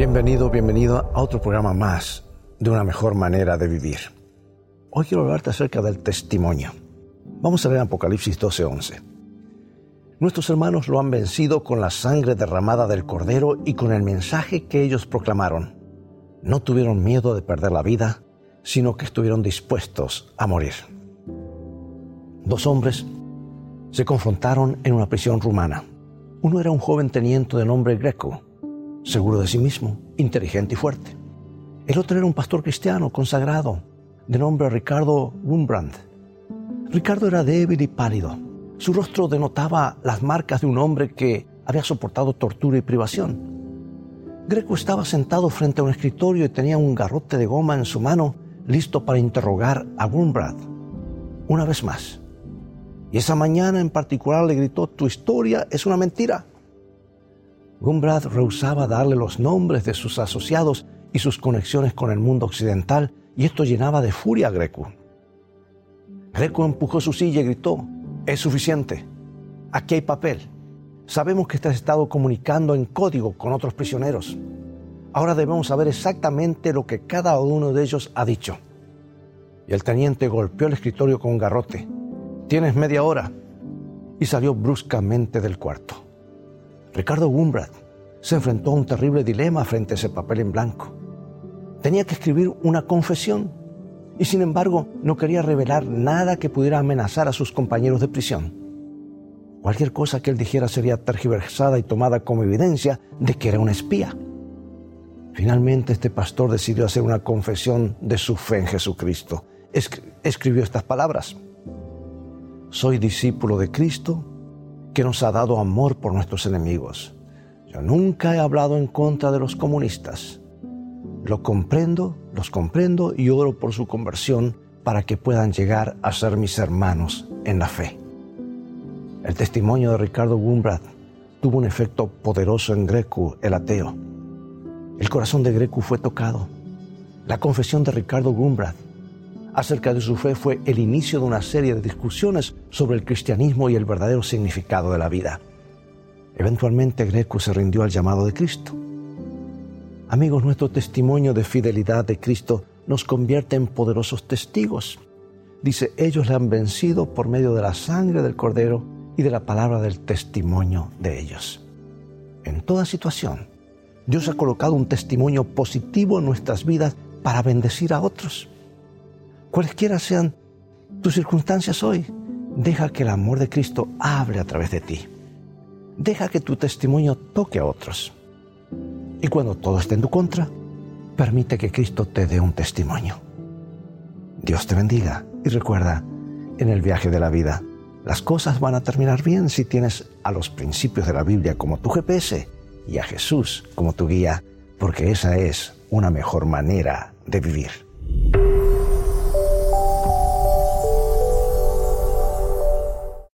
Bienvenido, bienvenido a otro programa más de una mejor manera de vivir. Hoy quiero hablarte acerca del testimonio. Vamos a leer Apocalipsis 12:11. Nuestros hermanos lo han vencido con la sangre derramada del cordero y con el mensaje que ellos proclamaron. No tuvieron miedo de perder la vida, sino que estuvieron dispuestos a morir. Dos hombres se confrontaron en una prisión rumana. Uno era un joven teniente de nombre Greco, seguro de sí mismo, inteligente y fuerte. El otro era un pastor cristiano consagrado, de nombre Ricardo Wumbrand. Ricardo era débil y pálido. Su rostro denotaba las marcas de un hombre que había soportado tortura y privación. Greco estaba sentado frente a un escritorio y tenía un garrote de goma en su mano, listo para interrogar a Wumbrand. Una vez más, y esa mañana en particular le gritó, tu historia es una mentira. Gumbrad rehusaba darle los nombres de sus asociados y sus conexiones con el mundo occidental, y esto llenaba de furia a Greco. Greco empujó su silla y gritó, es suficiente, aquí hay papel. Sabemos que has estado comunicando en código con otros prisioneros. Ahora debemos saber exactamente lo que cada uno de ellos ha dicho. Y el teniente golpeó el escritorio con un garrote Tienes media hora. Y salió bruscamente del cuarto. Ricardo Wumbrad se enfrentó a un terrible dilema frente a ese papel en blanco. Tenía que escribir una confesión y sin embargo no quería revelar nada que pudiera amenazar a sus compañeros de prisión. Cualquier cosa que él dijera sería tergiversada y tomada como evidencia de que era un espía. Finalmente este pastor decidió hacer una confesión de su fe en Jesucristo. escribió estas palabras soy discípulo de Cristo que nos ha dado amor por nuestros enemigos. Yo nunca he hablado en contra de los comunistas. Lo comprendo, los comprendo y oro por su conversión para que puedan llegar a ser mis hermanos en la fe. El testimonio de Ricardo Wumbrad tuvo un efecto poderoso en Greco, el ateo. El corazón de Greco fue tocado. La confesión de Ricardo Wumbrad acerca de su fe fue el inicio de una serie de discusiones sobre el cristianismo y el verdadero significado de la vida. Eventualmente Greco se rindió al llamado de Cristo. Amigos, nuestro testimonio de fidelidad de Cristo nos convierte en poderosos testigos. Dice, ellos le han vencido por medio de la sangre del Cordero y de la palabra del testimonio de ellos. En toda situación, Dios ha colocado un testimonio positivo en nuestras vidas para bendecir a otros. Cualesquiera sean tus circunstancias hoy, deja que el amor de Cristo hable a través de ti. Deja que tu testimonio toque a otros. Y cuando todo esté en tu contra, permite que Cristo te dé un testimonio. Dios te bendiga y recuerda, en el viaje de la vida, las cosas van a terminar bien si tienes a los principios de la Biblia como tu GPS y a Jesús como tu guía, porque esa es una mejor manera de vivir.